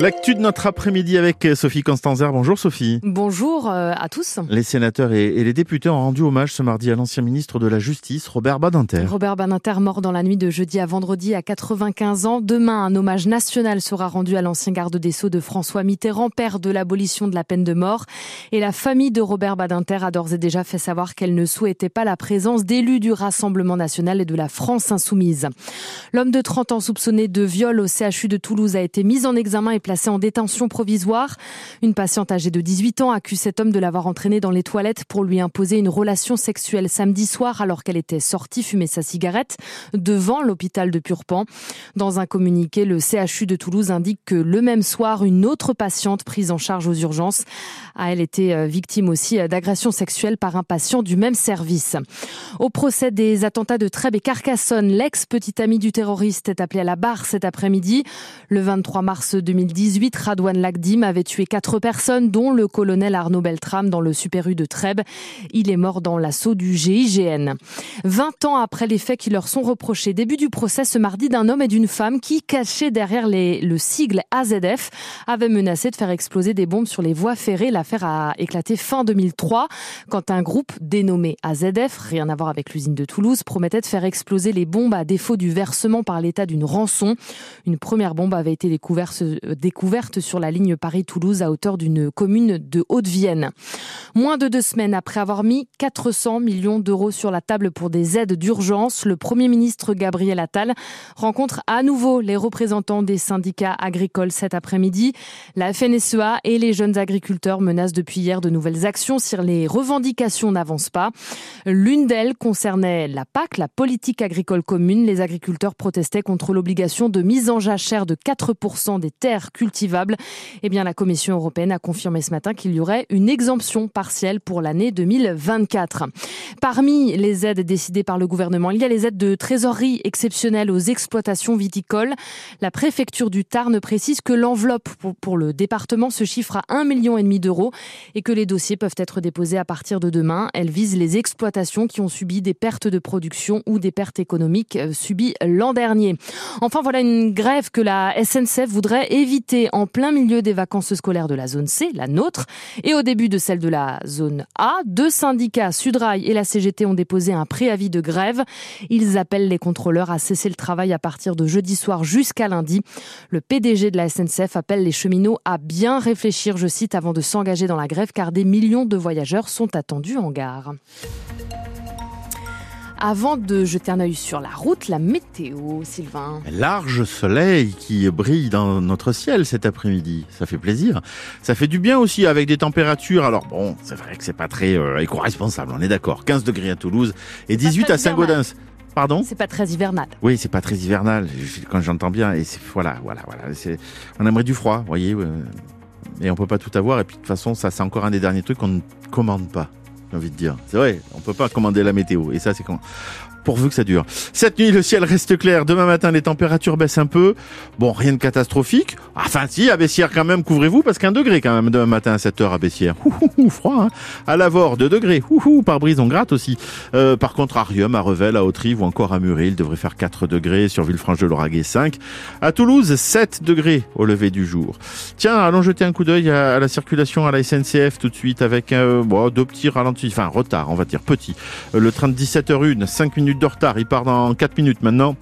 L'actu de notre après-midi avec Sophie Constanzer. Bonjour Sophie. Bonjour euh, à tous. Les sénateurs et, les députés ont rendu hommage ce mardi à l'ancien ministre de la Justice, Robert Badinter. Robert Badinter, mort dans la nuit de jeudi à vendredi à 95 ans. Demain, un hommage national sera rendu à l'ancien garde des Sceaux de François Mitterrand, père de l'abolition de la peine de mort. Et la famille de Robert Badinter a d'ores et déjà fait savoir qu'elle ne souhaitait pas la présence d'élus du Rassemblement national et de la France insoumise. L'homme de 30 ans soupçonné de viol au CHU de Toulouse a été mis en examen et placé en détention provisoire. Une patiente âgée de 18 ans accuse cet homme de l'avoir entraîné dans les toilettes pour lui imposer une relation sexuelle samedi soir alors qu'elle était sortie fumer sa cigarette devant l'hôpital de Purpan. Dans un communiqué, le CHU de Toulouse indique que le même soir, une autre patiente prise en charge aux urgences a elle été euh, victime aussi euh, d'agressions sexuelles par un patient du même service. Au procès des attentats de Trèbes et Carcassonne, l'ex-petit ami du terroriste est appelé à la barre cet après-midi. Le 23 mars 2018, Radouane Lagdim avait tué quatre personnes, dont le colonel Arnaud Beltrame dans le Super U de Trèbes. Il est mort dans l'assaut du GIGN. 20 ans après les faits qui leur sont reprochés, début du procès ce mardi d'un homme et d'une femme qui, cachés derrière le sigle AZF, avaient menacé de faire exploser des bombes sur les voies ferrées. L'affaire a éclaté fin 2003 quand un groupe dénommé AZF, rien à voir avec l'usine de Toulouse, promettait de faire exploser les bombes à défaut du versement par l'État d'une rançon. Une première bombe avait été découverte, découverte sur la ligne Paris-Toulouse à hauteur d'une commune de Haute-Vienne. Moins de deux semaines après avoir mis 400 millions d'euros sur la table pour des aides d'urgence, le Premier ministre Gabriel Attal rencontre à nouveau les représentants des syndicats agricoles cet après-midi. La FNSEA et les jeunes agriculteurs menacent depuis hier de nouvelles actions si les revendications n'avancent pas. L'une d'elles concernait la PAC, la politique agricole commune. Les agriculteurs protestaient contre l'obligation de mise en jachère de 4% des terres cultivables. Eh bien, la Commission européenne a confirmé ce matin qu'il y aurait une exemption partielle pour l'année 2024. Parmi les aides décidées par le gouvernement, il y a les aides de trésorerie exceptionnelles aux exploitations viticoles. La préfecture du Tarn précise que l'enveloppe pour le département se chiffre à 1,5 million d'euros et que les dossiers peuvent être déposés à partir de demain. Elle vise les exploitations qui ont subi des pertes de production ou des pertes économiques euh, subies l'an dernier. Enfin, voilà une grève que la SNCF voudrait éviter en plein milieu des vacances scolaires de la zone C, la nôtre, et au début de celle de la zone A. Deux syndicats, Sudrail et la CGT, ont déposé un préavis de grève. Ils appellent les contrôleurs à cesser le travail à partir de jeudi soir jusqu'à lundi. Le PDG de la SNCF appelle les cheminots à bien réfléchir, je cite, avant de s'engager dans la grève car des millions de voyageurs sont attendus en gare. Avant de jeter un œil sur la route, la météo, Sylvain. Large soleil qui brille dans notre ciel cet après-midi. Ça fait plaisir. Ça fait du bien aussi avec des températures. Alors bon, c'est vrai que c'est pas très euh, éco-responsable, on est d'accord. 15 degrés à Toulouse et 18 à Saint-Gaudens. Pardon? C'est pas très hivernal. Oui, c'est pas très hivernal quand j'entends bien. Et voilà, voilà, voilà. On aimerait du froid, vous voyez. Et on peut pas tout avoir. Et puis de toute façon, ça c'est encore un des derniers trucs qu'on ne commande pas j'ai envie de dire. C'est vrai, on peut pas commander la météo. Et ça, c'est quand pourvu que ça dure. Cette nuit, le ciel reste clair. Demain matin, les températures baissent un peu. Bon, rien de catastrophique. Enfin, si, à Bessières quand même, couvrez-vous parce qu'un degré quand même demain matin à 7 heures à Bessières. Ouh, froid, hein. À Lavore, 2 degrés. Ouh, par brise, on gratte aussi. Euh, par contre, à Riom, à Revel, à Autrive ou encore à Muret, il devrait faire 4 degrés. Sur Villefranche-de-Lauragais, 5. À Toulouse, 7 degrés au lever du jour. Tiens, allons jeter un coup d'œil à, la circulation à la SNCF tout de suite avec euh, bon, deux petits ralentis, enfin retard, on va dire petit. Euh, le train de 17h01, 5 minutes de retard. Il part dans 4 minutes maintenant.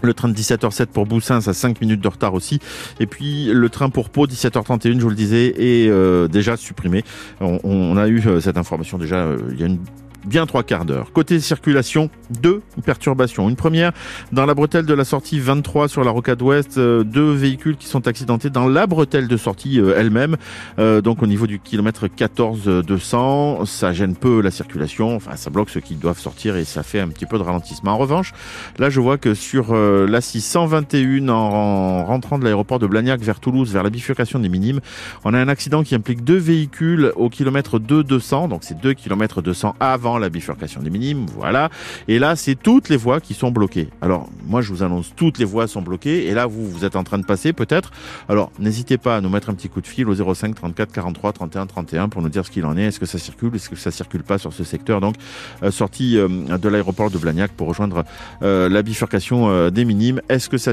Le train de 17h07 pour Boussins, à 5 minutes de retard aussi. Et puis le train pour Pau, 17h31, je vous le disais, est euh, déjà supprimé. On, a eu euh, cette information déjà euh, il y a une bien trois quarts d'heure. Côté circulation, deux perturbations. Une première dans la bretelle de la sortie 23 sur la rocade ouest, euh, deux véhicules qui sont accidentés dans la bretelle de sortie euh, elle-même. Euh, donc au niveau du kilomètre 14 200, ça gêne peu la circulation. Enfin, ça bloque ceux qui doivent sortir et ça fait un petit peu de ralentissement. En revanche, là, je vois que sur la 621 en, rentrant de l'aéroport de Blagnac vers Toulouse, vers la bifurcation des Minimes, on a un accident qui implique deux véhicules au kilomètre 2 200. Donc c'est 2 km 200 avant la bifurcation des Minimes. Voilà. Et là, c'est toutes les voies qui sont bloquées. Alors, moi, je vous annonce, toutes les voies sont bloquées. Et là, vous, vous êtes en train de passer peut-être. Alors, n'hésitez pas à nous mettre un petit coup de fil au 05 34 43 31 31 pour nous dire ce qu'il en est. Est-ce que ça circule? Est-ce que ça circule pas sur ce secteur? Donc, euh, sortie euh, de l'aéroport de Blagnac pour rejoindre euh, la bifurcation des Minimes. Est-ce que ça